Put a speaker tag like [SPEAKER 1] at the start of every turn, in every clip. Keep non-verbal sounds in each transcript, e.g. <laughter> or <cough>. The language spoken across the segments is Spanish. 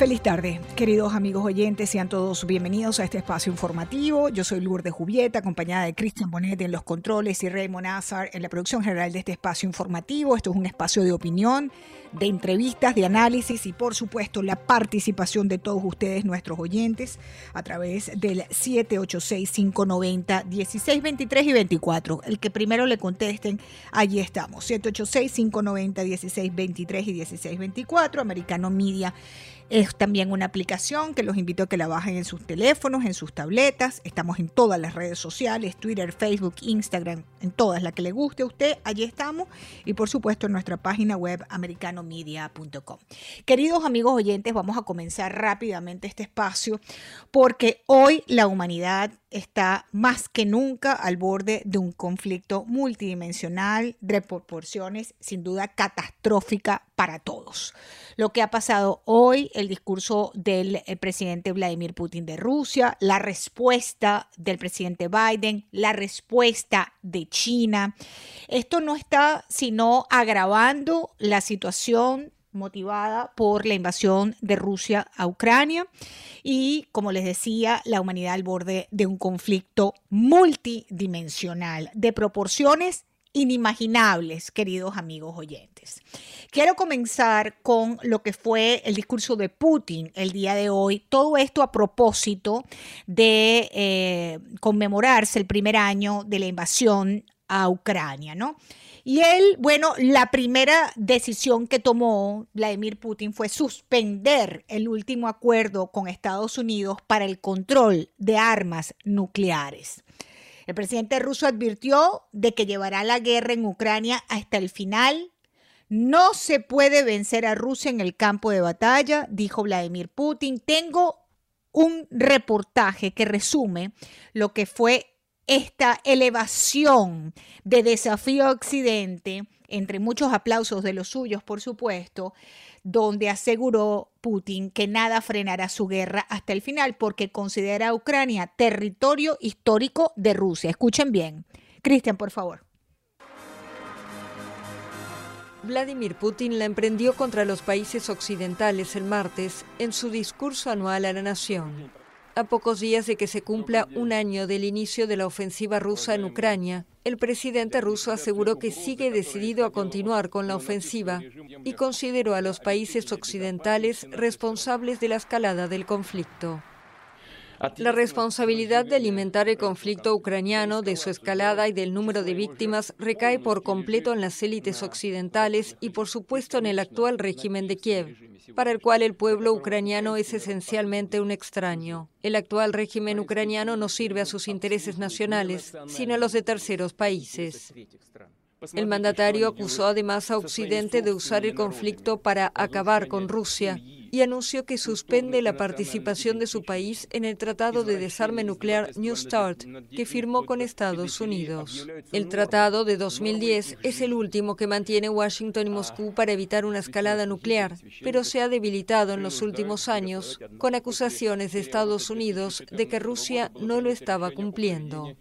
[SPEAKER 1] Feliz tarde, queridos amigos oyentes, sean todos bienvenidos a este espacio informativo. Yo soy Lourdes Jubieta, acompañada de Cristian Bonet en los controles y Raymond Azar en la producción general de este espacio informativo. Esto es un espacio de opinión, de entrevistas, de análisis y por supuesto la participación de todos ustedes, nuestros oyentes, a través del 786-590-1623 y 24. El que primero le contesten, allí estamos. 786-590-1623 y 1624, Americano Media es también una aplicación que los invito a que la bajen en sus teléfonos, en sus tabletas. Estamos en todas las redes sociales, Twitter, Facebook, Instagram, en todas las que le guste a usted. Allí estamos. Y por supuesto en nuestra página web americanomedia.com. Queridos amigos oyentes, vamos a comenzar rápidamente este espacio porque hoy la humanidad está más que nunca al borde de un conflicto multidimensional de proporciones sin duda catastrófica para todos. Lo que ha pasado hoy, el discurso del eh, presidente Vladimir Putin de Rusia, la respuesta del presidente Biden, la respuesta de China, esto no está sino agravando la situación motivada por la invasión de Rusia a Ucrania y, como les decía, la humanidad al borde de un conflicto multidimensional de proporciones inimaginables, queridos amigos oyentes. Quiero comenzar con lo que fue el discurso de Putin el día de hoy, todo esto a propósito de eh, conmemorarse el primer año de la invasión a Ucrania, ¿no? Y él, bueno, la primera decisión que tomó Vladimir Putin fue suspender el último acuerdo con Estados Unidos para el control de armas nucleares. El presidente ruso advirtió de que llevará la guerra en Ucrania hasta el final. No se puede vencer a Rusia en el campo de batalla, dijo Vladimir Putin. Tengo un reportaje que resume lo que fue esta elevación de desafío a Occidente, entre muchos aplausos de los suyos, por supuesto, donde aseguró Putin que nada frenará su guerra hasta el final porque considera a Ucrania territorio histórico de Rusia. Escuchen bien. Cristian, por favor.
[SPEAKER 2] Vladimir Putin la emprendió contra los países occidentales el martes en su discurso anual a la nación. A pocos días de que se cumpla un año del inicio de la ofensiva rusa en Ucrania, el presidente ruso aseguró que sigue decidido a continuar con la ofensiva y consideró a los países occidentales responsables de la escalada del conflicto. La responsabilidad de alimentar el conflicto ucraniano, de su escalada y del número de víctimas recae por completo en las élites occidentales y por supuesto en el actual régimen de Kiev, para el cual el pueblo ucraniano es esencialmente un extraño. El actual régimen ucraniano no sirve a sus intereses nacionales, sino a los de terceros países. El mandatario acusó además a Occidente de usar el conflicto para acabar con Rusia y anunció que suspende la participación de su país en el Tratado de Desarme Nuclear New START que firmó con Estados Unidos. El tratado de 2010 es el último que mantiene Washington y Moscú para evitar una escalada nuclear, pero se ha debilitado en los últimos años con acusaciones de Estados Unidos de que Rusia no lo estaba cumpliendo.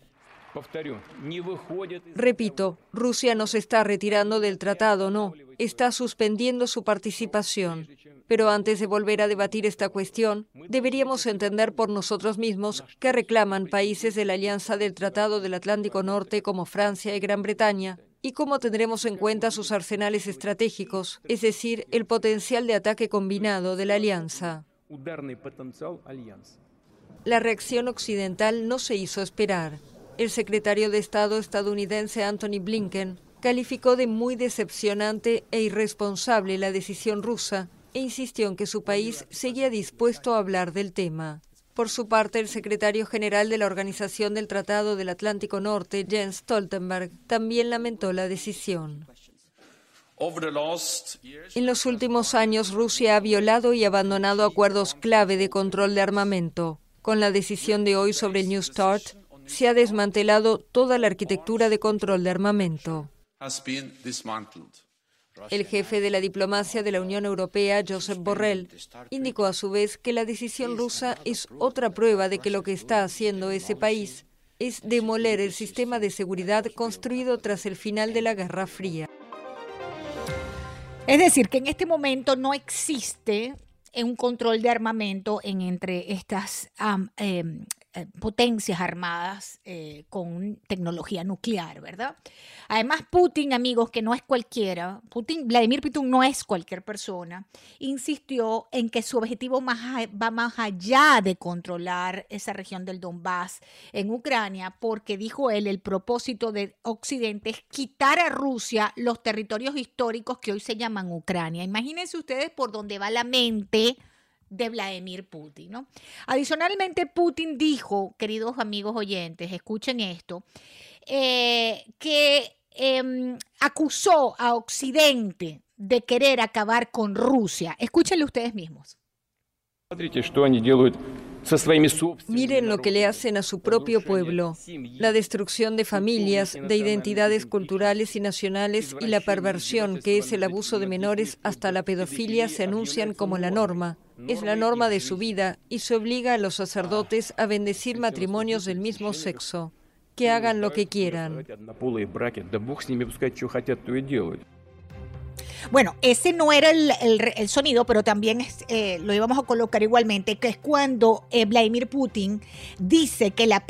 [SPEAKER 2] Repito, Rusia no se está retirando del tratado, no, está suspendiendo su participación. Pero antes de volver a debatir esta cuestión, deberíamos entender por nosotros mismos qué reclaman países de la Alianza del Tratado del Atlántico Norte como Francia y Gran Bretaña, y cómo tendremos en cuenta sus arsenales estratégicos, es decir, el potencial de ataque combinado de la alianza. La reacción occidental no se hizo esperar. El secretario de Estado estadounidense Anthony Blinken calificó de muy decepcionante e irresponsable la decisión rusa e insistió en que su país seguía dispuesto a hablar del tema. Por su parte, el secretario general de la Organización del Tratado del Atlántico Norte, Jens Stoltenberg, también lamentó la decisión. En los últimos años, Rusia ha violado y abandonado acuerdos clave de control de armamento. Con la decisión de hoy sobre el New START, se ha desmantelado toda la arquitectura de control de armamento. El jefe de la diplomacia de la Unión Europea, Josep Borrell, indicó a su vez que la decisión rusa es otra prueba de que lo que está haciendo ese país es demoler el sistema de seguridad construido tras el final de la Guerra Fría.
[SPEAKER 1] Es decir, que en este momento no existe un control de armamento en entre estas eh, potencias armadas eh, con tecnología nuclear, ¿verdad? Además, Putin, amigos, que no es cualquiera, Putin, Vladimir Putin no es cualquier persona, insistió en que su objetivo más, va más allá de controlar esa región del Donbass en Ucrania, porque dijo él, el propósito de Occidente es quitar a Rusia los territorios históricos que hoy se llaman Ucrania. Imagínense ustedes por dónde va la mente de Vladimir Putin. ¿no? Adicionalmente, Putin dijo, queridos amigos oyentes, escuchen esto, eh, que em, acusó a Occidente de querer acabar con Rusia. Escúchenlo ustedes mismos.
[SPEAKER 2] Miren lo que le hacen a su propio pueblo, la destrucción de familias, de identidades culturales y nacionales y la perversión que es el abuso de menores hasta la pedofilia se anuncian como la norma. Es la norma de su vida y se obliga a los sacerdotes a bendecir matrimonios del mismo sexo, que hagan lo que quieran.
[SPEAKER 1] Bueno, ese no era el, sonido, pero también eh, lo íbamos a colocar igualmente, que es cuando eh, Vladimir Putin dice que la,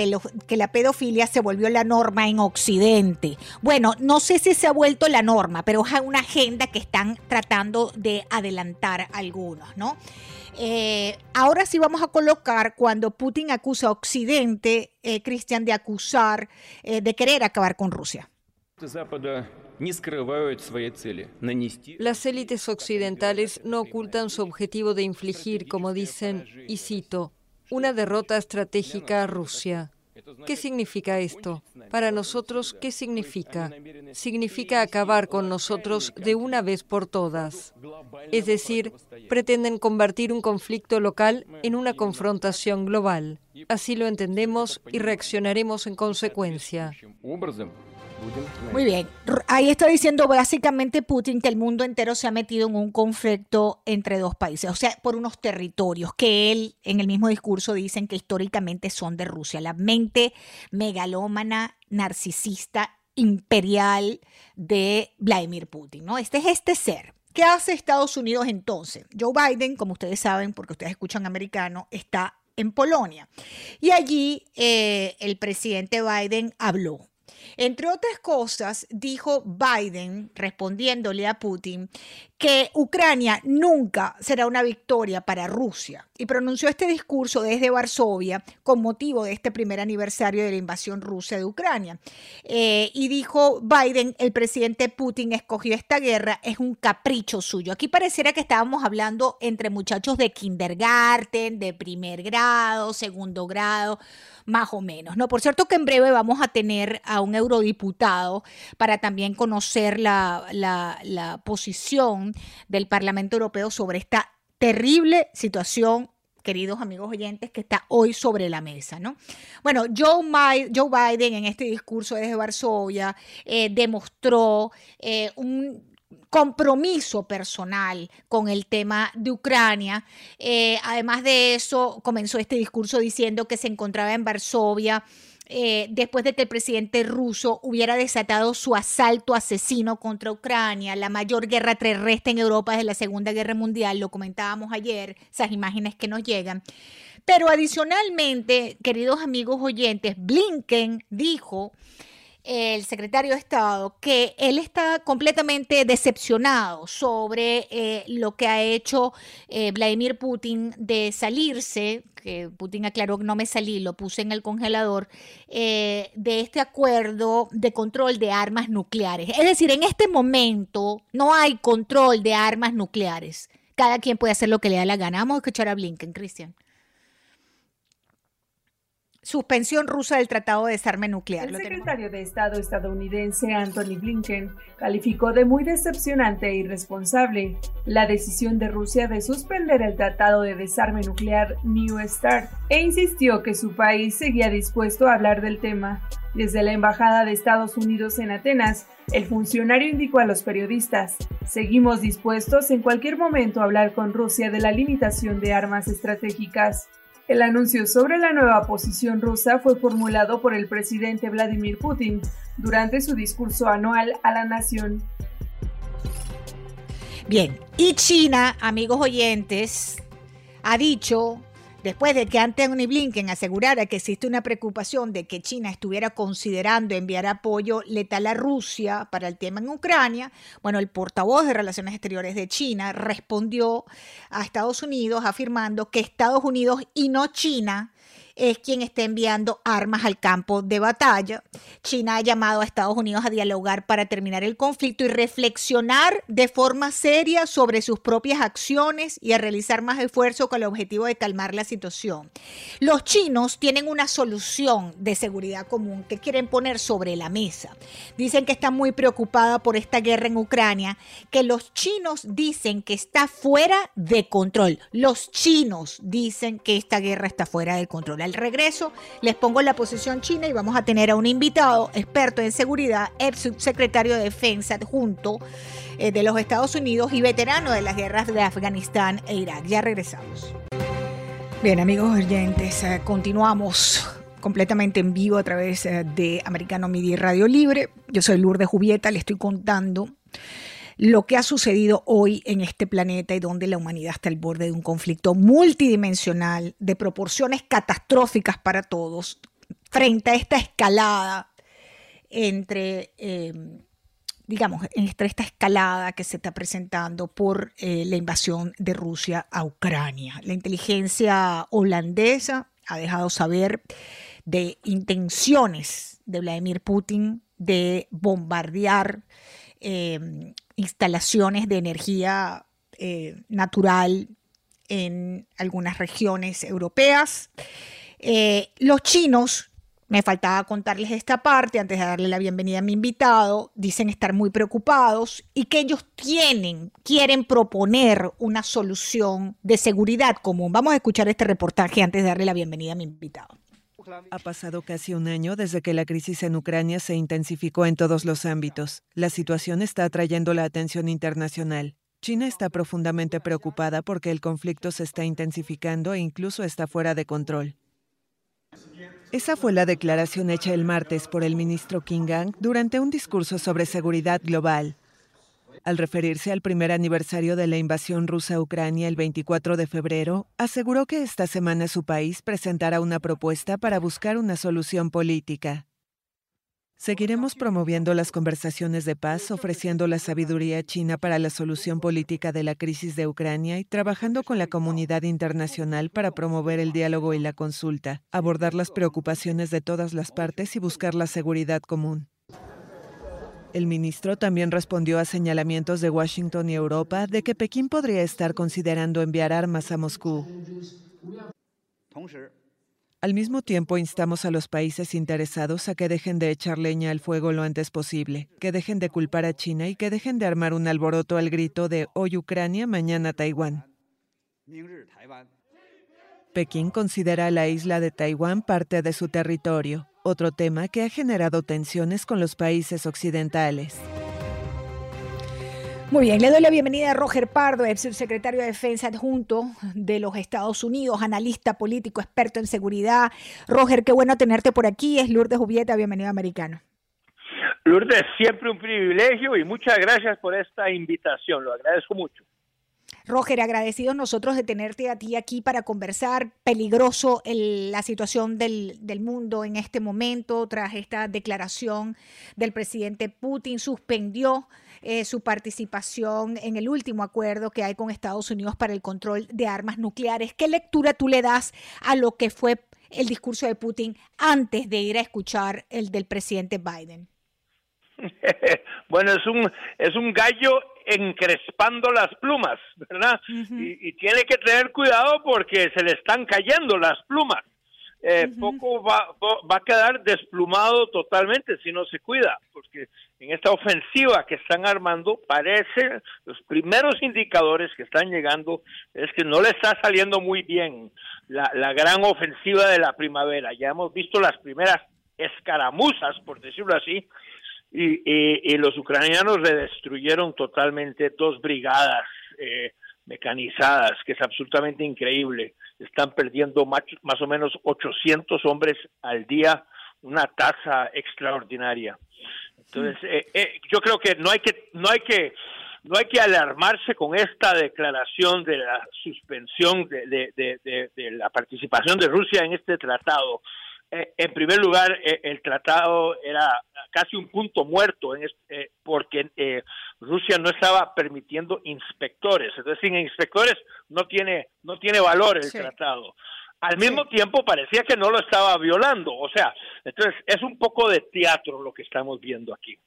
[SPEAKER 1] pedofilia se volvió la norma en Occidente. Bueno, no sé si se ha vuelto la norma, pero es una agenda que están tratando de adelantar algunos, ¿no? Eh, ahora sí vamos a colocar cuando Putin acusa a Occidente, Cristian, de acusar, de querer acabar con Rusia.
[SPEAKER 2] Las élites occidentales no ocultan su objetivo de infligir, como dicen, y cito, una derrota estratégica a Rusia. ¿Qué significa esto? Para nosotros, ¿qué significa? Significa acabar con nosotros de una vez por todas. Es decir, pretenden convertir un conflicto local en una confrontación global. Así lo entendemos y reaccionaremos en consecuencia.
[SPEAKER 1] Muy bien. Ahí está diciendo básicamente Putin que el mundo entero se ha metido en un conflicto entre dos países, o sea, por unos territorios que él en el mismo discurso dicen que históricamente son de Rusia. La mente megalómana, narcisista, imperial de Vladimir Putin, ¿no? Este es este ser. ¿Qué hace Estados Unidos entonces? Joe Biden, como ustedes saben, porque ustedes escuchan americano, está en Polonia. Y allí eh, el presidente Biden habló entre otras cosas, dijo Biden, respondiéndole a Putin, que Ucrania nunca será una victoria para Rusia y pronunció este discurso desde Varsovia con motivo de este primer aniversario de la invasión rusa de Ucrania. Eh, y dijo Biden, el presidente Putin escogió esta guerra, es un capricho suyo. Aquí pareciera que estábamos hablando entre muchachos de kindergarten, de primer grado, segundo grado más o menos. ¿no? Por cierto que en breve vamos a tener a un eurodiputado para también conocer la, la posición del Parlamento Europeo sobre esta terrible situación queridos amigos oyentes, que está hoy sobre la mesa, ¿no? Bueno, Joe, Biden en este discurso desde Varsovia eh, demostró eh, un compromiso personal con el tema de Ucrania. Eh, además de eso, comenzó este discurso diciendo que se encontraba en Varsovia eh, después de que el presidente ruso hubiera desatado su asalto asesino contra Ucrania, la mayor guerra terrestre en Europa desde la Segunda Guerra Mundial, lo comentábamos ayer, esas imágenes que nos llegan. Pero adicionalmente, queridos amigos oyentes, Blinken dijo el secretario de Estado que él está completamente decepcionado sobre eh, lo que ha hecho eh, Vladimir Putin de salirse, que Putin aclaró que no me salí, lo puse en el congelador, eh, de este acuerdo de control de armas nucleares. Es decir, en este momento no hay control de armas nucleares. Cada quien puede hacer lo que le da la gana. Vamos a escuchar a Blinken, Cristian suspensión rusa del Tratado de Desarme Nuclear.
[SPEAKER 3] El secretario de Estado estadounidense Anthony Blinken calificó de muy decepcionante e irresponsable la decisión de Rusia de suspender el Tratado de Desarme Nuclear New START e insistió que su país seguía dispuesto a hablar del tema. Desde la Embajada de Estados Unidos en Atenas, el funcionario indicó a los periodistas, seguimos dispuestos en cualquier momento a hablar con Rusia de la limitación de armas estratégicas. El anuncio sobre la nueva posición rusa fue formulado por el presidente Vladimir Putin durante su discurso anual a la nación.
[SPEAKER 1] Bien, y China, amigos oyentes, ha dicho Después de que Anthony Blinken asegurara que existe una preocupación de que China estuviera considerando enviar apoyo letal a Rusia para el tema en Ucrania, bueno, el portavoz de Relaciones Exteriores de China respondió a Estados Unidos afirmando que Estados Unidos y no China es quien está enviando armas al campo de batalla. China ha llamado a Estados Unidos a dialogar para terminar el conflicto y reflexionar de forma seria sobre sus propias acciones y a realizar más esfuerzo con el objetivo de calmar la situación. Los chinos tienen una solución de seguridad común que quieren poner sobre la mesa. Dicen que están muy preocupada por esta guerra en Ucrania, que los chinos dicen que está fuera de control. Los chinos dicen que esta guerra está fuera de control regreso les pongo la posición china y vamos a tener a un invitado experto en seguridad, ex subsecretario de Defensa adjunto eh, de los Estados Unidos y veterano de las guerras de Afganistán e Irak. Ya regresamos. Bien, amigos oyentes, eh, continuamos completamente en vivo a través eh, de Americano Media Radio Libre. Yo soy Lourdes Jubieta, le estoy contando lo que ha sucedido hoy en este planeta y donde la humanidad está al borde de un conflicto multidimensional de proporciones catastróficas para todos frente a esta escalada entre, eh, digamos, entre esta escalada que se está presentando por eh, la invasión de Rusia a Ucrania. La inteligencia holandesa ha dejado saber de intenciones de Vladimir Putin de bombardear eh, instalaciones de energía eh, natural en algunas regiones europeas. Eh, los chinos, me faltaba contarles esta parte antes de darle la bienvenida a mi invitado, dicen estar muy preocupados y que ellos tienen, quieren proponer una solución de seguridad común. Vamos a escuchar este reportaje antes de darle la bienvenida a mi invitado.
[SPEAKER 4] Ha pasado casi un año desde que la crisis en Ucrania se intensificó en todos los ámbitos. La situación está atrayendo la atención internacional. China está profundamente preocupada porque el conflicto se está intensificando e incluso está fuera de control. Esa fue la declaración hecha el martes por el ministro King Gang durante un discurso sobre seguridad global. Al referirse al primer aniversario de la invasión rusa a Ucrania el 24 de febrero, aseguró que esta semana su país presentará una propuesta para buscar una solución política. Seguiremos promoviendo las conversaciones de paz, ofreciendo la sabiduría china para la solución política de la crisis de Ucrania y trabajando con la comunidad internacional para promover el diálogo y la consulta, abordar las preocupaciones de todas las partes y buscar la seguridad común. El ministro también respondió a señalamientos de Washington y Europa de que Pekín podría estar considerando enviar armas a Moscú. Al mismo tiempo, instamos a los países interesados a que dejen de echar leña al fuego lo antes posible, que dejen de culpar a China y que dejen de armar un alboroto al grito de hoy Ucrania, mañana Taiwán. Pekín considera a la isla de Taiwán parte de su territorio otro tema que ha generado tensiones con los países occidentales.
[SPEAKER 1] Muy bien, le doy la bienvenida a Roger Pardo, ex secretario de Defensa adjunto de los Estados Unidos, analista político, experto en seguridad. Roger, qué bueno tenerte por aquí. Es Lourdes Jubieta, bienvenido a Americano.
[SPEAKER 5] Lourdes, siempre un privilegio y muchas gracias por esta invitación, lo agradezco mucho.
[SPEAKER 1] Roger, agradecidos nosotros de tenerte a ti aquí para conversar. Peligroso la situación del, mundo en este momento tras esta declaración del presidente Putin. Suspendió eh, su participación en el último acuerdo que hay con Estados Unidos para el control de armas nucleares. ¿Qué lectura tú le das a lo que fue el discurso de Putin antes de ir a escuchar el del presidente Biden? <laughs>
[SPEAKER 5] bueno, es un, es un gallo encrespando las plumas, ¿verdad? y, tiene que tener cuidado porque se le están cayendo las plumas. Eh, poco va, va a quedar desplumado totalmente si no se cuida, porque en esta ofensiva que están armando parece, los primeros indicadores que están llegando es que no le está saliendo muy bien la, la gran ofensiva de la primavera. Ya hemos visto las primeras escaramuzas, por decirlo así, y, los ucranianos le destruyeron totalmente dos brigadas eh, mecanizadas, que es absolutamente increíble. Están perdiendo más, más o menos 800 hombres al día, una tasa extraordinaria. Entonces, eh, eh, yo creo que no hay que no hay que no hay que alarmarse con esta declaración de la suspensión de, de, la participación de Rusia en este tratado. Eh, en primer lugar, eh, el tratado era casi un punto muerto en eh, porque Rusia no estaba permitiendo inspectores. Es decir, sin inspectores no tiene, no tiene valor el tratado. Al mismo tiempo parecía que no lo estaba violando. O sea, entonces es un poco de teatro lo que estamos viendo aquí.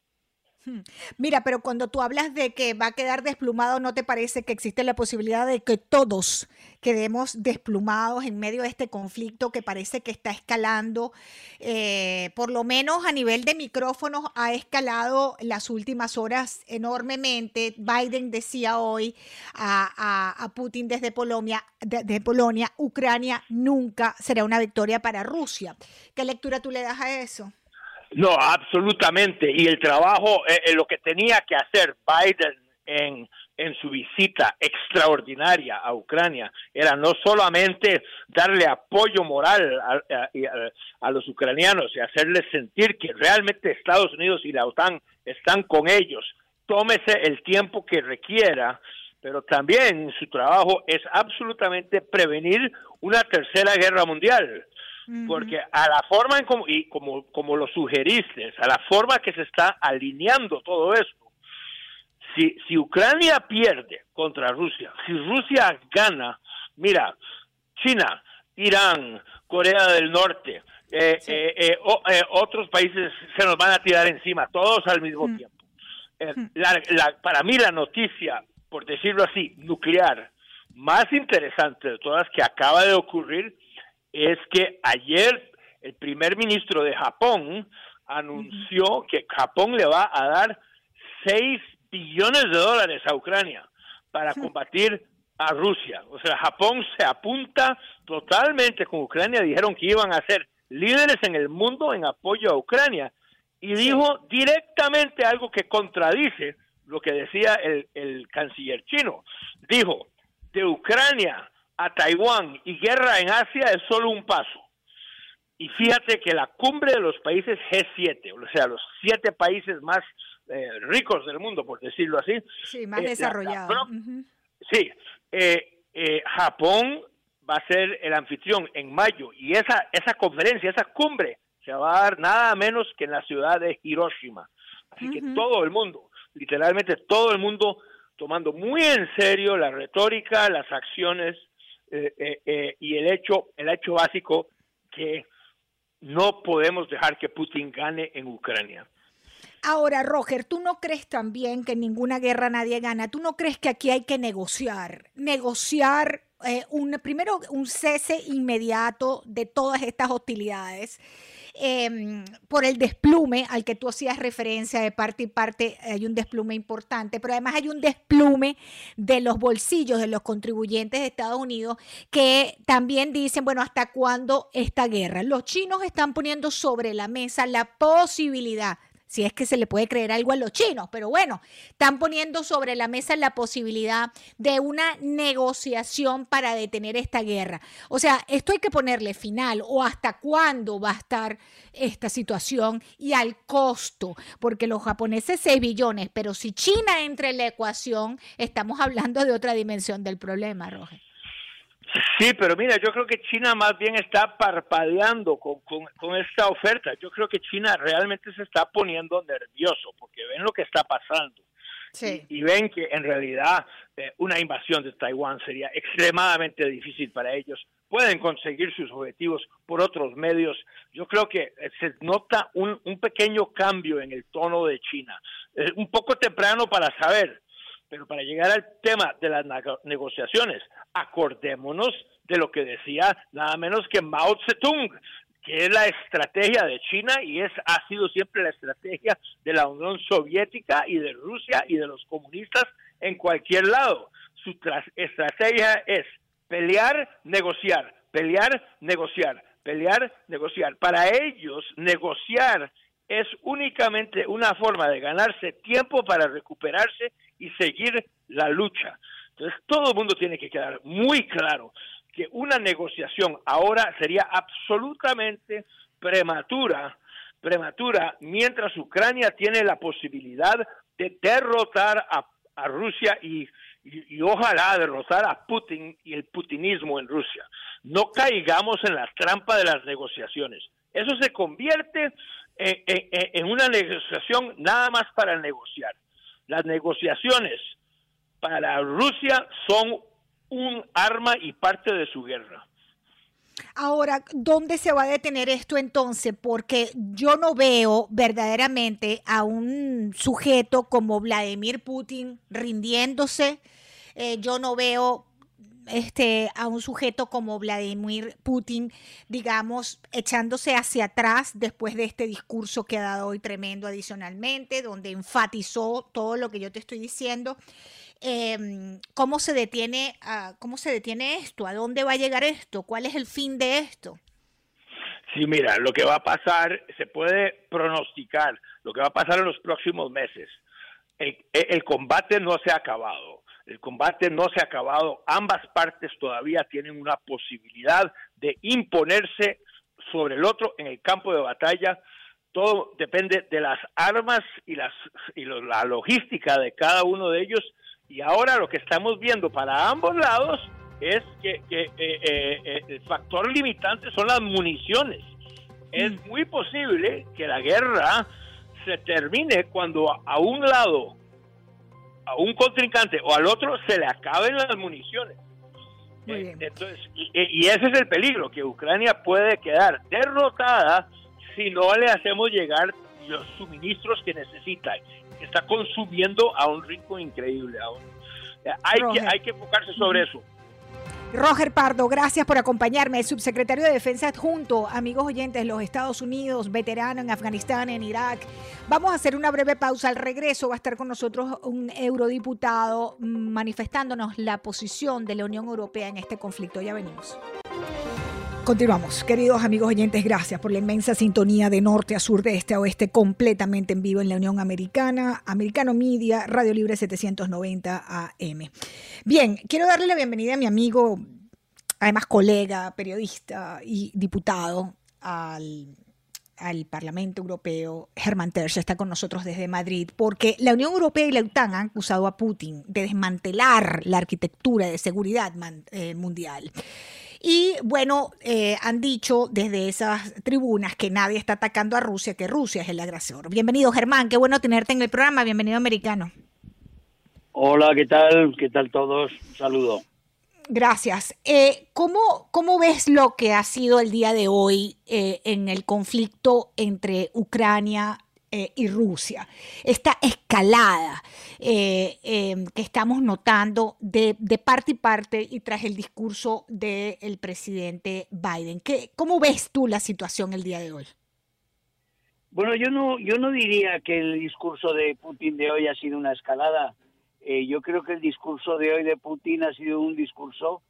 [SPEAKER 1] Mira, pero cuando tú hablas de que va a quedar desplumado, ¿no te parece que existe la posibilidad de que todos quedemos desplumados en medio de este conflicto que parece que está escalando? Eh, por lo menos a nivel de micrófonos ha escalado las últimas horas enormemente. Biden decía hoy a, Putin desde Polonia, de, Polonia, Ucrania nunca será una victoria para Rusia. ¿Qué lectura tú le das a eso?
[SPEAKER 5] No, absolutamente. Y el trabajo, eh, eh, lo que tenía que hacer Biden en, su visita extraordinaria a Ucrania era no solamente darle apoyo moral a, a, los ucranianos y hacerles sentir que realmente Estados Unidos y la OTAN están con ellos. Tómese el tiempo que requiera, pero también su trabajo es absolutamente prevenir una tercera guerra mundial porque a la forma en como, y como, como lo sugeriste, a la forma que se está alineando todo esto, si, si Ucrania pierde contra Rusia, si Rusia gana, mira, China, Irán, Corea del Norte, eh, eh, eh, otros países se nos van a tirar encima, todos al mismo tiempo. para mí la noticia, por decirlo así, nuclear, más interesante de todas que acaba de ocurrir es que ayer el primer ministro de Japón anunció que Japón le va a dar 6 billones de dólares a Ucrania para combatir a Rusia. O sea, Japón se apunta totalmente con Ucrania. Dijeron que iban a ser líderes en el mundo en apoyo a Ucrania. Y dijo directamente algo que contradice lo que decía el, el canciller chino. Dijo, de Ucrania a Taiwán y guerra en Asia es solo un paso. Y fíjate que la cumbre de los países G7, o sea, los siete países más eh, ricos del mundo, por decirlo así.
[SPEAKER 1] Sí, más eh, desarrollados.
[SPEAKER 5] Sí, eh, Japón va a ser el anfitrión en mayo y esa, esa conferencia, esa cumbre, se va a dar nada menos que en la ciudad de Hiroshima. Así que todo el mundo, literalmente todo el mundo, tomando muy en serio la retórica, las acciones eh, eh, eh, y el hecho, el hecho básico que no podemos dejar que Putin gane en Ucrania.
[SPEAKER 1] Ahora, Roger, ¿tú no crees también que en ninguna guerra nadie gana? ¿Tú no crees que aquí hay que negociar? Negociar un, primero un cese inmediato de todas estas hostilidades Em, por el desplume al que tú hacías referencia de parte y parte, hay un desplume importante, pero además hay un desplume de los bolsillos de los contribuyentes de Estados Unidos que también dicen, bueno, ¿hasta cuándo esta guerra? Los chinos están poniendo sobre la mesa la posibilidad si es que se le puede creer algo a los chinos, pero bueno, están poniendo sobre la mesa la posibilidad de una negociación para detener esta guerra. O sea, esto hay que ponerle final o hasta cuándo va a estar esta situación y al costo, porque los japoneses 6 billones, pero si China entra en la ecuación, estamos hablando de otra dimensión del problema, Roger.
[SPEAKER 5] Sí, pero mira, yo creo que China más bien está parpadeando con, con, esta oferta. Yo creo que China realmente se está poniendo nervioso porque ven lo que está pasando. Y, ven que en realidad eh, una invasión de Taiwán sería extremadamente difícil para ellos. Pueden conseguir sus objetivos por otros medios. Yo creo que eh, se nota un, un pequeño cambio en el tono de China. Es un poco temprano para saber, pero para llegar al tema de las negociaciones, acordémonos de lo que decía nada menos que Mao Zedong, que es la estrategia de China y es ha sido siempre la estrategia de la Unión Soviética y de Rusia y de los comunistas en cualquier lado. Su estrategia es pelear, negociar, pelear, negociar, pelear, negociar. Para ellos, negociar es únicamente una forma de ganarse tiempo para recuperarse y seguir la lucha. Entonces, todo el mundo tiene que quedar muy claro que una negociación ahora sería absolutamente prematura, prematura, mientras Ucrania tiene la posibilidad de derrotar a, a Rusia y, ojalá derrotar a Putin y el putinismo en Rusia. No caigamos en la trampa de las negociaciones. Eso se convierte en una negociación nada más para negociar. Las negociaciones para Rusia son un arma y parte de su guerra.
[SPEAKER 1] Ahora, ¿dónde se va a detener esto entonces? Porque yo no veo verdaderamente a un sujeto como Vladimir Putin rindiéndose. Eh, yo no veo este, a un sujeto como Vladimir Putin, digamos, echándose hacia atrás después de este discurso que ha dado hoy tremendo adicionalmente, donde enfatizó todo lo que yo te estoy diciendo. Em, ¿cómo, se detiene, uh, ¿Cómo se detiene esto? ¿A dónde va a llegar esto? ¿Cuál es el fin de esto?
[SPEAKER 5] Sí, mira, lo que va a pasar, se puede pronosticar lo que va a pasar en los próximos meses. El, combate no se ha acabado. El combate no se ha acabado. Ambas partes todavía tienen una posibilidad de imponerse sobre el otro en el campo de batalla. Todo depende de las armas y, las, y la logística de cada uno de ellos y ahora lo que estamos viendo para ambos lados es que, eh, eh, eh, el factor limitante son las municiones. Es mm. muy posible que la guerra se termine cuando a un lado, a un contrincante o al otro se le acaben las municiones. Entonces, y, ese es el peligro, que Ucrania puede quedar derrotada si no le hacemos llegar los suministros que necesita está consumiendo a un ritmo increíble. Hay, que, hay que enfocarse sobre eso.
[SPEAKER 1] Roger Pardo, gracias por acompañarme, subsecretario de Defensa adjunto, amigos oyentes, los Estados Unidos, veterano en Afganistán, en Irak. Vamos a hacer una breve pausa. Al regreso va a estar con nosotros un eurodiputado manifestándonos la posición de la Unión Europea en este conflicto. Ya venimos. Continuamos, queridos amigos oyentes, gracias por la inmensa sintonía de norte a sur, de este a oeste, completamente en vivo en la Unión Americana, Americano Media, Radio Libre 790 AM. Bien, quiero darle la bienvenida a mi amigo, además colega, periodista y diputado al, al Parlamento Europeo, Germán Terz, está con nosotros desde Madrid, porque la Unión Europea y la OTAN han acusado a Putin de desmantelar la arquitectura de seguridad eh, mundial. Y bueno, eh, han dicho desde esas tribunas que nadie está atacando a Rusia, que Rusia es el agresor. Bienvenido, Germán, qué bueno tenerte en el programa. Bienvenido, americano.
[SPEAKER 6] Hola, ¿qué tal? ¿Qué tal todos? Un saludo.
[SPEAKER 1] Gracias. Eh, ¿cómo, ¿cómo, ves lo que ha sido el día de hoy eh, en el conflicto entre Ucrania eh, y Rusia. Esta escalada eh, em, que estamos notando de, parte y parte y tras el discurso del presidente Biden. ¿Qué, ¿Cómo ves tú la situación el día de hoy?
[SPEAKER 6] Bueno, yo no, yo no diría que el discurso de Putin de hoy ha sido una escalada. Eh, yo creo que el discurso de hoy de Putin ha sido un discurso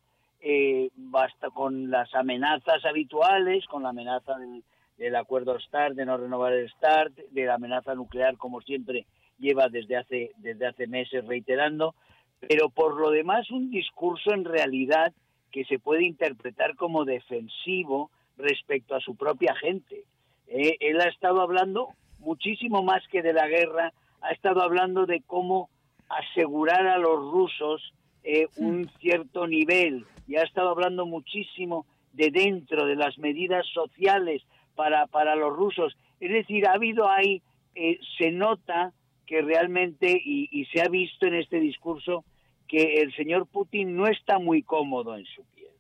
[SPEAKER 6] basta con las amenazas habituales, con la amenaza del, del acuerdo START, de no renovar el START, de la amenaza nuclear, como siempre lleva desde hace, desde hace meses reiterando, pero por lo demás un discurso en realidad que se puede interpretar como defensivo respecto a su propia gente. Eh, él ha estado hablando muchísimo más que de la guerra, ha estado hablando de cómo asegurar a los rusos eh, un cierto nivel y ha estado hablando muchísimo de dentro de las medidas sociales para, para los rusos. Es decir, ha habido ahí, eh, se nota que realmente, y, se ha visto en este discurso, que el señor Putin no está muy cómodo en su piel.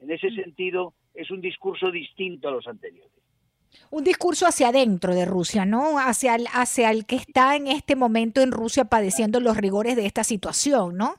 [SPEAKER 6] En ese mm. sentido, es un discurso distinto a los anteriores.
[SPEAKER 1] Un discurso hacia adentro de Rusia, ¿no? Hacia el, hacia el que está en este momento en Rusia padeciendo los rigores de esta situación, ¿no?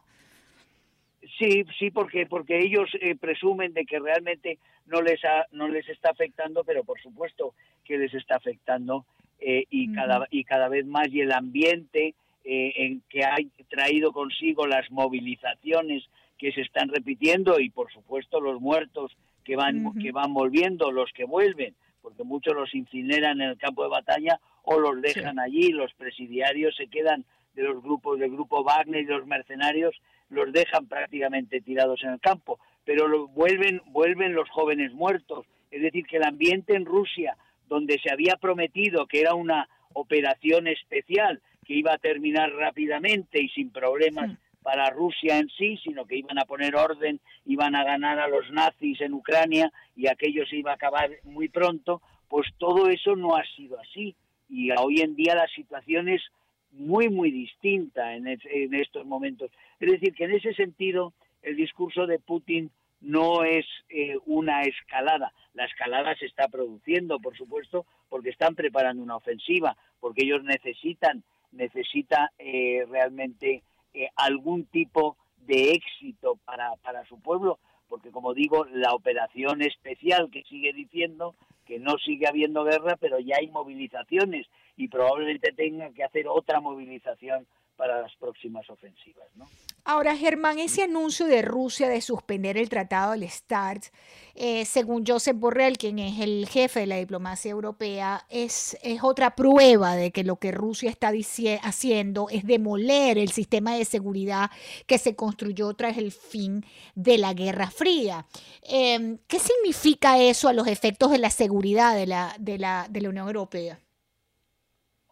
[SPEAKER 6] Sí, sí, porque porque ellos eh, presumen de que realmente no les no les está afectando, pero por supuesto que les está afectando eh, y cada y cada vez más y el ambiente eh, en que ha traído consigo las movilizaciones que se están repitiendo y por supuesto los muertos que van que van volviendo, los que vuelven, porque muchos los incineran en el campo de batalla o los dejan allí, los presidiarios se quedan de los grupos del grupo Wagner y los mercenarios los dejan prácticamente tirados en el campo, pero vuelven, vuelven los jóvenes muertos. Es decir, que el ambiente en Rusia, donde se había prometido que era una operación especial, que iba a terminar rápidamente y sin problemas para Rusia en sí, sino que iban a poner orden, iban a ganar a los nazis en Ucrania y aquello se iba a acabar muy pronto, pues todo eso no ha sido así. Y hoy en día la situación es muy, muy distinta en, estos momentos. Es decir, que en ese sentido el discurso de Putin no es eh, una escalada. La escalada se está produciendo, por supuesto, porque están preparando una ofensiva, porque ellos necesitan, necesita eh, realmente eh, algún tipo de éxito para, para su pueblo, porque como digo, la operación especial que sigue diciendo que no sigue habiendo guerra, pero ya hay movilizaciones y probablemente tenga que hacer otra movilización para las próximas ofensivas. ¿no?
[SPEAKER 1] Ahora, Germán, ese anuncio de Rusia de suspender el tratado del START, eh, según Josep Borrell, quien es el jefe de la diplomacia europea, es, es otra prueba de que lo que Rusia está haciendo es demoler el sistema de seguridad que se construyó tras el fin de la Guerra Fría. Em, ¿Qué significa eso a los efectos de la seguridad de la, de la, de la Unión Europea?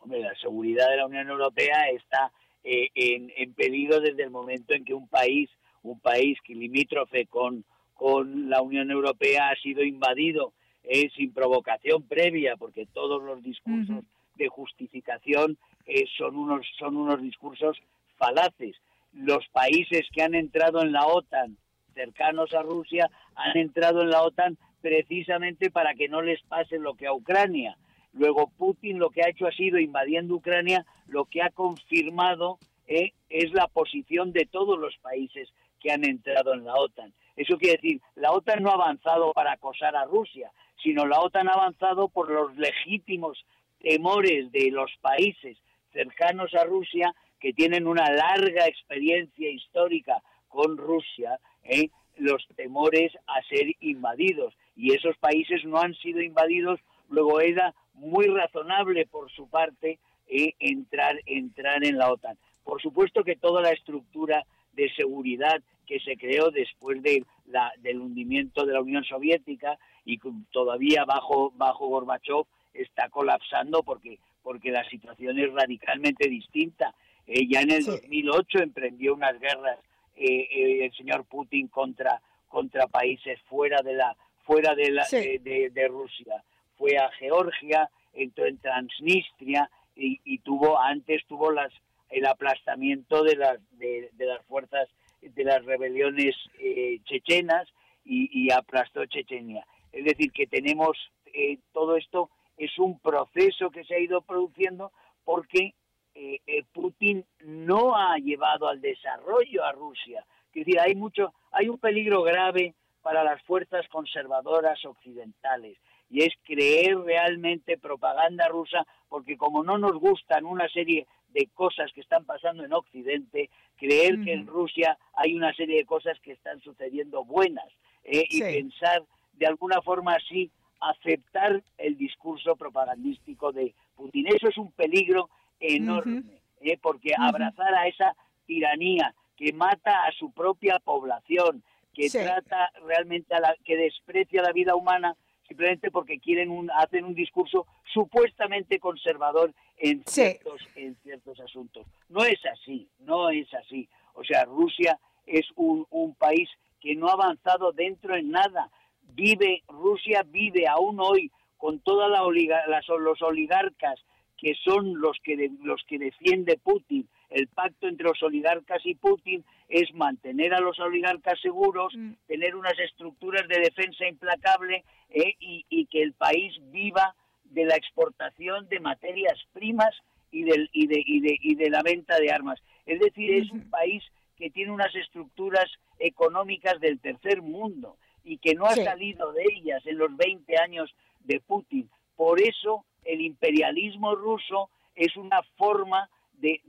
[SPEAKER 6] Hombre, la seguridad de la Unión Europea está eh, en, peligro desde el momento en que un país, un país que limítrofe con, con la Unión Europea ha sido invadido eh, sin provocación previa, porque todos los discursos de justificación eh, son, unos, son unos discursos falaces. Los países que han entrado en la OTAN, cercanos a Rusia, han entrado en la OTAN precisamente para que no les pase lo que a Ucrania. Luego Putin lo que ha hecho ha sido invadiendo Ucrania, lo que ha confirmado eh, es la posición de todos los países que han entrado en la OTAN. Eso quiere decir, la OTAN no ha avanzado para acosar a Rusia, sino la OTAN ha avanzado por los legítimos temores de los países cercanos a Rusia que tienen una larga experiencia histórica con Rusia, eh, los temores a ser invadidos. Y esos países no han sido invadidos, luego era muy razonable por su parte eh, entrar, entrar en la OTAN. Por supuesto que toda la estructura de seguridad que se creó después de la, del hundimiento de la Unión Soviética y todavía bajo, bajo Gorbachev está colapsando porque, porque la situación es radicalmente distinta. Eh, ya en el 2008 emprendió unas guerras eh, el señor Putin contra, contra países fuera de la fuera de, la, de Rusia fue a Georgia, entró en Transnistria y, tuvo antes tuvo las el aplastamiento de las de, las fuerzas de las rebeliones eh, chechenas y, aplastó Chechenia. Es decir, que tenemos eh, todo esto es un proceso que se ha ido produciendo porque eh, Putin no ha llevado al desarrollo a Rusia. Es decir, hay mucho, hay un peligro grave para las fuerzas conservadoras occidentales y es creer realmente propaganda rusa, porque como no nos gustan una serie de cosas que están pasando en Occidente, creer que en Rusia hay una serie de cosas que están sucediendo buenas eh, y pensar de alguna forma así aceptar el discurso propagandístico de Putin. Eso es un peligro enorme, eh, porque abrazar a esa tiranía que mata a su propia población, que trata realmente a la, que desprecia la vida humana, simplemente porque quieren un, hacen un discurso supuestamente conservador en ciertos, en ciertos asuntos. No es así, no es así. O sea, Rusia es un, un país que no ha avanzado dentro en nada. Vive, Rusia vive aún hoy con todos los oligarcas que son los que, los que defiende Putin, el pacto entre los oligarcas y Putin es mantener a los oligarcas seguros, mm. tener unas estructuras de defensa implacable eh, y, que el país viva de la exportación de materias primas y, del, y, de, y, de, y de la venta de armas. Es decir, es un país que tiene unas estructuras económicas del tercer mundo y que no ha salido de ellas en los 20 años de Putin. Por eso el imperialismo ruso es una forma de,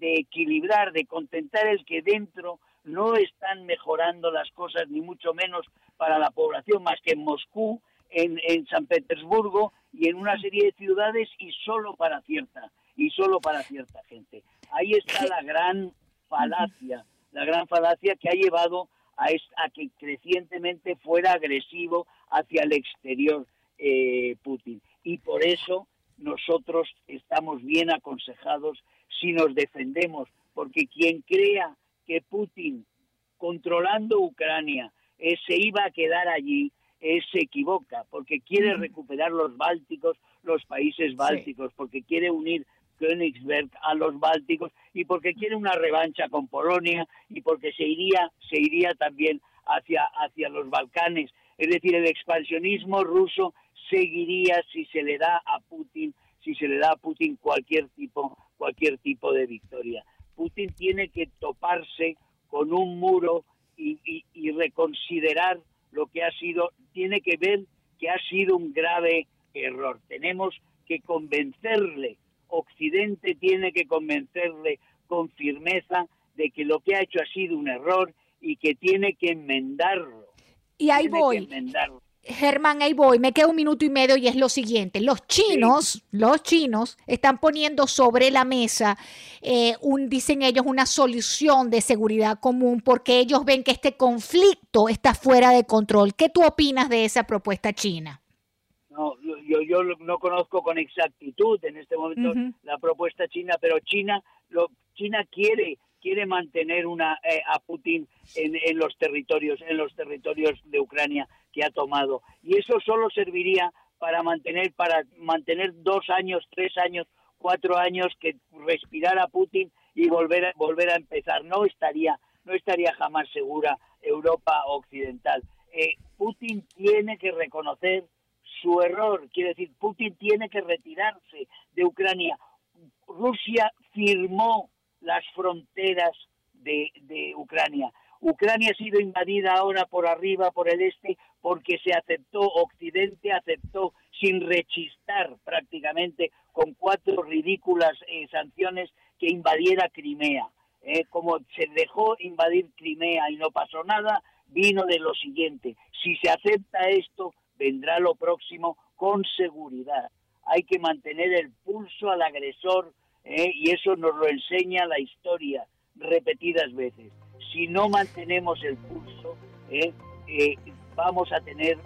[SPEAKER 6] equilibrar, de contentar el que dentro no están mejorando las cosas, ni mucho menos para la población, más que en Moscú, en, en San Petersburgo y en una serie de ciudades y solo para cierta, y solo para cierta gente. Ahí está la gran falacia, la gran falacia que ha llevado a, a que crecientemente fuera agresivo hacia el exterior eh, Putin. Y por eso nosotros estamos bien aconsejados si nos defendemos, porque quien crea que Putin controlando Ucrania eh, se iba a quedar allí, eh, se equivoca, porque quiere recuperar los bálticos, los países bálticos, porque quiere unir Königsberg a los bálticos y porque quiere una revancha con Polonia y porque se iría, se iría también hacia, hacia los Balcanes. Es decir, el expansionismo ruso seguiría si se le da a Putin, si se le da a Putin cualquier tipo, cualquier tipo de victoria. Putin tiene que toparse con un muro y, y reconsiderar lo que ha sido, tiene que ver que ha sido un grave error. Tenemos que convencerle Occidente tiene que convencerle con firmeza de que lo que ha hecho ha sido un error y que tiene que enmendarlo.
[SPEAKER 1] Y ahí voy. Germán, ahí voy, me queda un minuto y medio y es lo siguiente. Los chinos, los chinos están poniendo sobre la mesa, eh, un, dicen ellos, una solución de seguridad común porque ellos ven que este conflicto está fuera de control. ¿Qué tú opinas de esa propuesta china?
[SPEAKER 6] No, yo, yo no conozco con exactitud en este momento la propuesta china, pero China, lo, China quiere quiere mantener una eh, a Putin en, en, los territorios en los territorios de Ucrania que ha tomado y eso solo serviría para mantener para mantener dos años tres años cuatro años que respirar a Putin y volver a, volver a empezar no estaría no estaría jamás segura Europa occidental eh, Putin tiene que reconocer su error. Quiere decir, Putin tiene que retirarse de Ucrania. Rusia firmó las fronteras de, Ucrania. Ucrania ha sido invadida ahora por arriba, por el este, porque se aceptó, Occidente aceptó sin rechistar prácticamente con cuatro ridículas eh, sanciones que invadiera Crimea. Eh, como se dejó invadir Crimea y no pasó nada, vino de lo siguiente. Si se acepta esto, vendrá lo próximo con seguridad. Hay que mantener el pulso al agresor ¿eh? y eso nos lo enseña la historia repetidas veces. Si no mantenemos el pulso, ¿eh? Eh, vamos a tener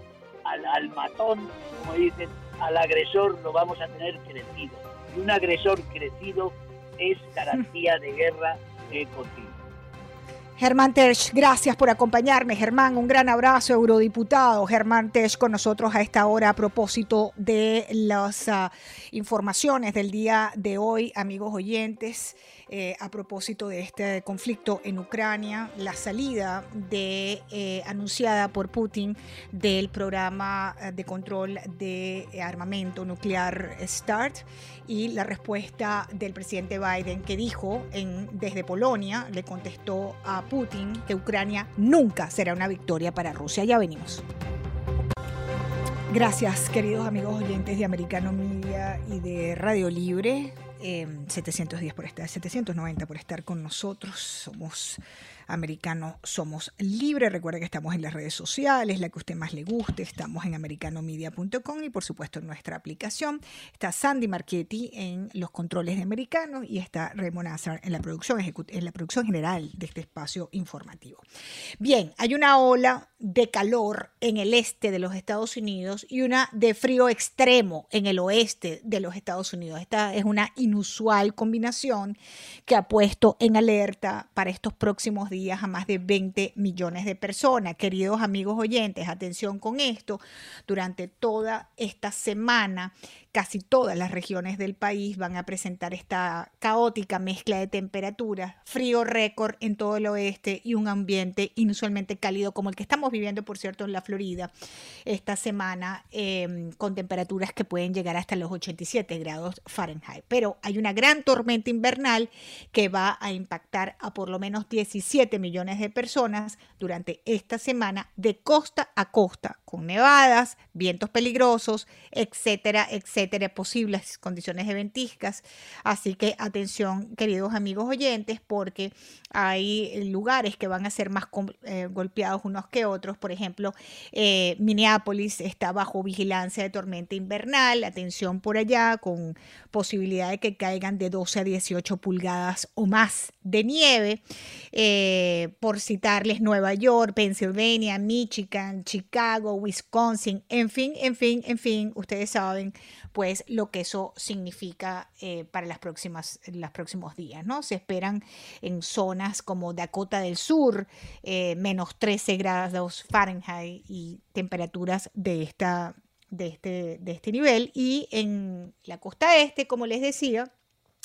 [SPEAKER 6] al, al, matón, como dicen, al agresor lo vamos a tener crecido. Y un agresor crecido es garantía de guerra continua.
[SPEAKER 1] Germán Tesch, gracias por acompañarme. Germán, un gran abrazo, eurodiputado. Germán Tesch con nosotros a esta hora a propósito de las ah, informaciones del día de hoy, amigos oyentes. Eh, a propósito de este conflicto en Ucrania, la salida eh, anunciada por Putin del programa eh, de control de armamento nuclear START y la respuesta del presidente Biden que dijo desde Polonia, le contestó a Putin que Ucrania nunca será una victoria para Rusia. Ya venimos. Gracias, queridos amigos oyentes de Americano Media y de Radio Libre. 710 em, por estar, 790 por estar con nosotros. Somos americanos, somos libres. Recuerda que estamos en las redes sociales, la que a usted más le guste. Estamos en americanomedia.com y por supuesto en nuestra aplicación. Está Sandy Marchetti en los controles de americanos y está Raymond Nazar en la producción en la producción general de este espacio informativo. Bien, hay una ola de calor en el este de los Estados Unidos y una de frío extremo en el oeste de los Estados Unidos. Esta es una inusual combinación que ha puesto en alerta para estos próximos días a más de 20 millones de personas. Queridos amigos oyentes, atención con esto. Durante toda esta semana casi todas las regiones del país van a presentar esta caótica mezcla de temperaturas, frío récord en todo el oeste y un ambiente inusualmente cálido como el que estamos viviendo, por cierto, en la Florida esta semana, em, con temperaturas que pueden llegar hasta los 87 grados Fahrenheit. Pero hay una gran tormenta invernal que va a impactar a por lo menos 17 millones de personas durante esta semana de costa a costa, con nevadas, vientos peligrosos, etcétera, etcétera posibles condiciones de ventiscas. Así que atención, queridos amigos oyentes, porque hay lugares que van a ser más eh, golpeados unos que otros. Por ejemplo, eh, Minneapolis está bajo vigilancia de tormenta invernal. Atención por allá, con posibilidad de que caigan de 12 a 18 pulgadas o más de nieve, eh, por citarles Nueva York, Pennsylvania, Michigan, Chicago, Wisconsin, en fin, en fin, en fin, ustedes saben pues lo que eso significa eh, para las próximas, los próximos días, ¿no? Se esperan en zonas como Dakota del Sur, eh, menos 13 grados Fahrenheit y temperaturas de esta de este, de este nivel y en la costa este, como les decía,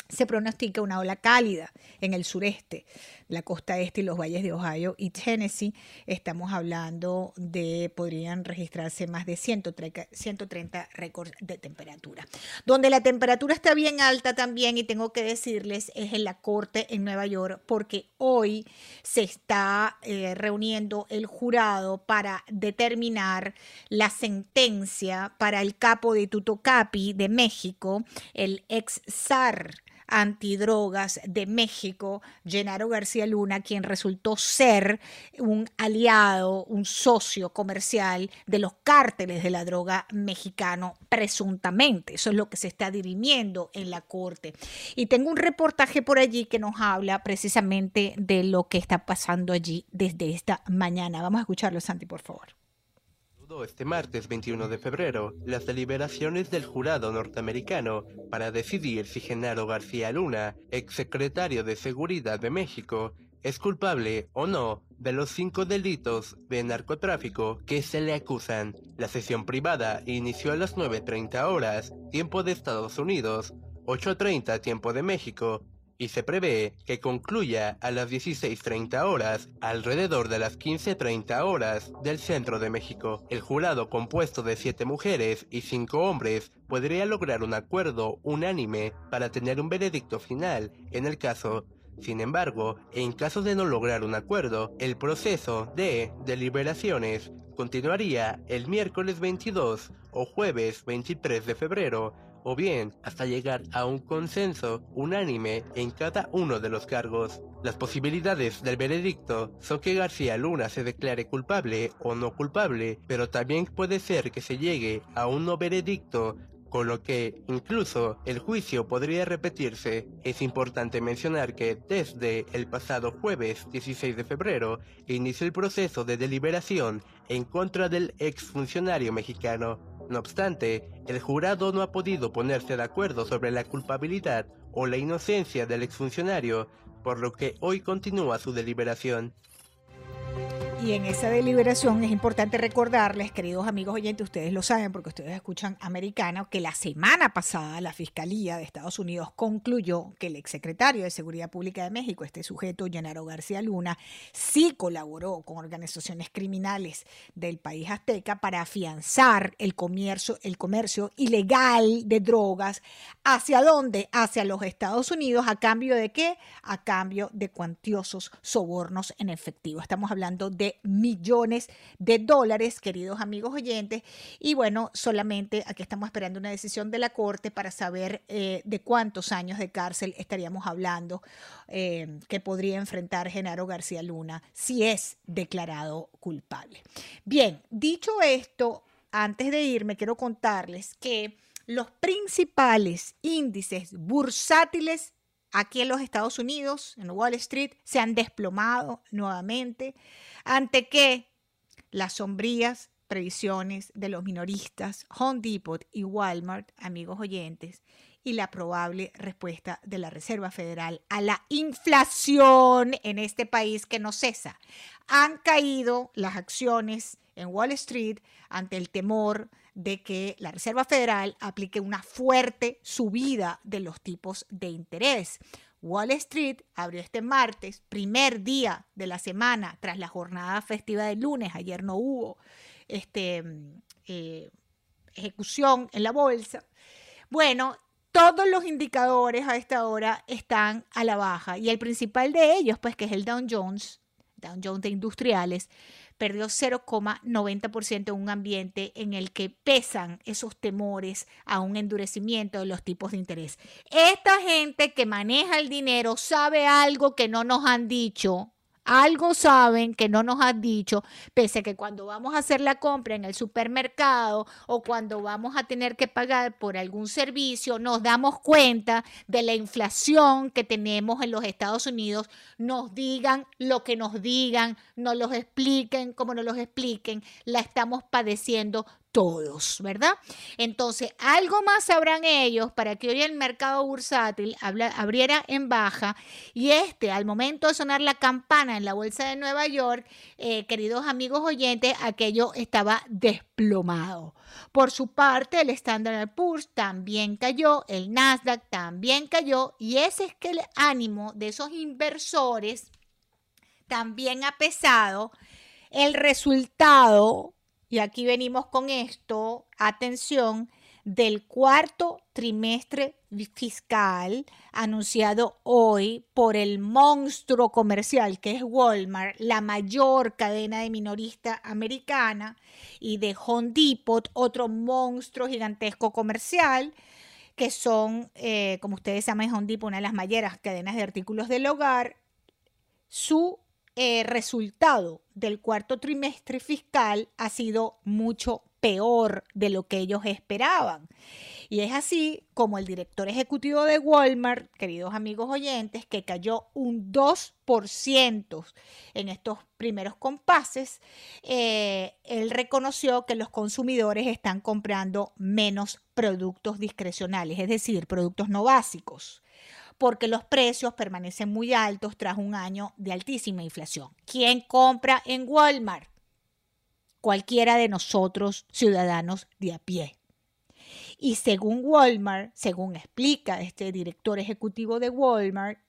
[SPEAKER 1] se pronostica una ola cálida en el sureste, la costa este y los valles de Ohio y Tennessee. Estamos hablando de, podrían registrarse más de 130, 130 récords de temperatura. Donde la temperatura está bien alta también, y tengo que decirles, es en la corte en Nueva York, porque hoy se está eh, reuniendo el jurado para determinar la sentencia para el capo de Tutocapi de México, el ex zar antidrogas de México, Genaro García Luna, quien resultó ser un aliado, un socio comercial de los cárteles de la droga mexicano, presuntamente. Eso es lo que se está dirimiendo en la corte. Y tengo un reportaje por allí que nos habla precisamente de lo que está pasando allí desde esta mañana. Vamos a escucharlo, Santi, por favor
[SPEAKER 7] este martes 21 de febrero las deliberaciones del jurado norteamericano para decidir si Genaro García Luna, exsecretario de Seguridad de México, es culpable o no de los cinco delitos de narcotráfico que se le acusan. La sesión privada inició a las 9.30 horas, tiempo de Estados Unidos, 8.30 tiempo de México, y se prevé que concluya a las 16.30 horas, alrededor de las 15.30 horas del centro de México. El jurado compuesto de siete mujeres y cinco hombres podría lograr un acuerdo unánime para tener un veredicto final en el caso. Sin embargo, en caso de no lograr un acuerdo, el proceso de deliberaciones continuaría el miércoles 22 o jueves 23 de febrero o bien hasta llegar a un consenso unánime en cada uno de los cargos. Las posibilidades del veredicto son que García Luna se declare culpable o no culpable, pero también puede ser que se llegue a un no veredicto con lo que incluso el juicio podría repetirse. Es importante mencionar que desde el pasado jueves 16 de febrero inició el proceso de deliberación en contra del exfuncionario mexicano. No obstante, el jurado no ha podido ponerse de acuerdo sobre la culpabilidad o la inocencia del exfuncionario, por lo que hoy continúa su deliberación.
[SPEAKER 1] Y en esa deliberación es importante recordarles, queridos amigos oyentes, ustedes lo saben porque ustedes escuchan americano, que la semana pasada la Fiscalía de Estados Unidos concluyó que el exsecretario de Seguridad Pública de México, este sujeto, Genaro García Luna, sí colaboró con organizaciones criminales del país azteca para afianzar el comercio, el comercio ilegal de drogas. ¿Hacia dónde? Hacia los Estados Unidos. ¿A cambio de qué? A cambio de cuantiosos sobornos en efectivo. Estamos hablando de millones de dólares, queridos amigos oyentes. Y bueno, solamente aquí estamos esperando una decisión de la Corte para saber eh, de cuántos años de cárcel estaríamos hablando eh, que podría enfrentar Genaro García Luna si es declarado culpable. Bien, dicho esto, antes de irme, quiero contarles que los principales índices bursátiles aquí en los Estados Unidos, en Wall Street, se han desplomado nuevamente ante que las sombrías previsiones de los minoristas Home Depot y Walmart, amigos oyentes, y la probable respuesta de la Reserva Federal a la inflación en este país que no cesa. Han caído las acciones en Wall Street ante el temor de que la Reserva Federal aplique una fuerte subida de los tipos de interés. Wall Street abrió este martes, primer día de la semana tras la jornada festiva del lunes. Ayer no hubo este, eh, ejecución en la bolsa. Bueno, todos los indicadores a esta hora están a la baja y el principal de ellos, pues que es el Dow Jones, Dow Jones de industriales, perdió 0,90% en un ambiente en el que pesan esos temores a un endurecimiento de los tipos de interés. Esta gente que maneja el dinero sabe algo que no nos han dicho algo saben que no nos han dicho, pese a que cuando vamos a hacer la compra en el supermercado o cuando vamos a tener que pagar por algún servicio, nos damos cuenta de la inflación que tenemos en los Estados Unidos, nos digan lo que nos digan, nos los expliquen como nos los expliquen, la estamos padeciendo todos, ¿verdad? Entonces, algo más sabrán ellos para que hoy el mercado bursátil abriera en baja y este, al momento de sonar la campana en la bolsa de Nueva York, eh, queridos amigos oyentes, aquello estaba desplomado. Por su parte, el Standard Poor's también cayó, el Nasdaq también cayó y ese es que el ánimo de esos inversores también ha pesado el resultado y aquí venimos con esto, atención, del cuarto trimestre fiscal anunciado hoy por el monstruo comercial que es Walmart, la mayor cadena de minorista americana, y de Home Depot, otro monstruo gigantesco comercial que son, eh, como ustedes saben, Home Depot, una de las mayores cadenas de artículos del hogar, su eh, resultado del cuarto trimestre fiscal ha sido mucho peor de lo que ellos esperaban. Y es así como el director ejecutivo de Walmart, queridos amigos oyentes, que cayó un 2% en estos primeros compases, eh, él reconoció que los consumidores están comprando menos productos discrecionales, es decir, productos no básicos porque los precios permanecen muy altos tras un año de altísima inflación. ¿Quién compra en Walmart? Cualquiera de nosotros, ciudadanos de a pie. Y según Walmart, según explica este director ejecutivo de Walmart,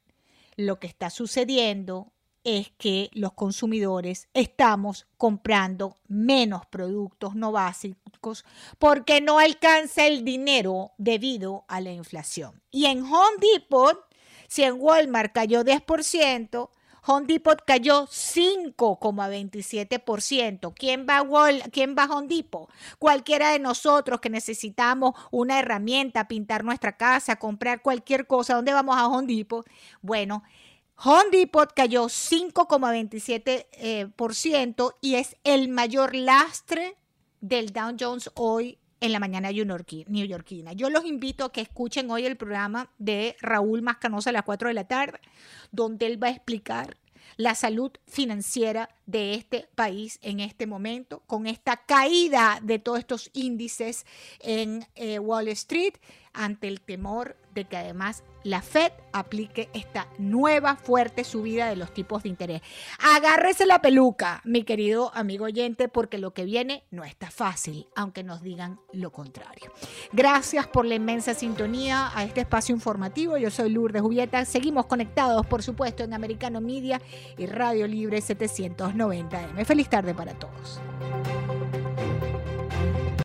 [SPEAKER 1] lo que está sucediendo es que los consumidores estamos comprando menos productos no básicos porque no alcanza el dinero debido a la inflación. Y en Home Depot, si en Walmart cayó 10%, Home Depot cayó 5,27%. ¿Quién va, a ¿Quién va a Home Depot? Cualquiera de nosotros que necesitamos una herramienta, pintar nuestra casa, comprar cualquier cosa. ¿Dónde vamos a Home Depot? Bueno, Home Depot cayó 5,27% eh, y es el mayor lastre del Dow Jones hoy en la mañana neoyorquina. Yo los invito a que escuchen hoy el programa de Raúl Mascanosa a las 4 de la tarde, donde él va a explicar la salud financiera de este país en este momento, con esta caída de todos estos índices en eh, Wall Street ante el temor de que además la Fed aplique esta nueva fuerte subida de los tipos de interés. Agárrese la peluca, mi querido amigo oyente, porque lo que viene no está fácil, aunque nos digan lo contrario. Gracias por la inmensa sintonía a este espacio informativo. Yo soy Lourdes Jubieta. Seguimos conectados, por supuesto, en Americano Media y Radio Libre 790M. Feliz tarde para todos.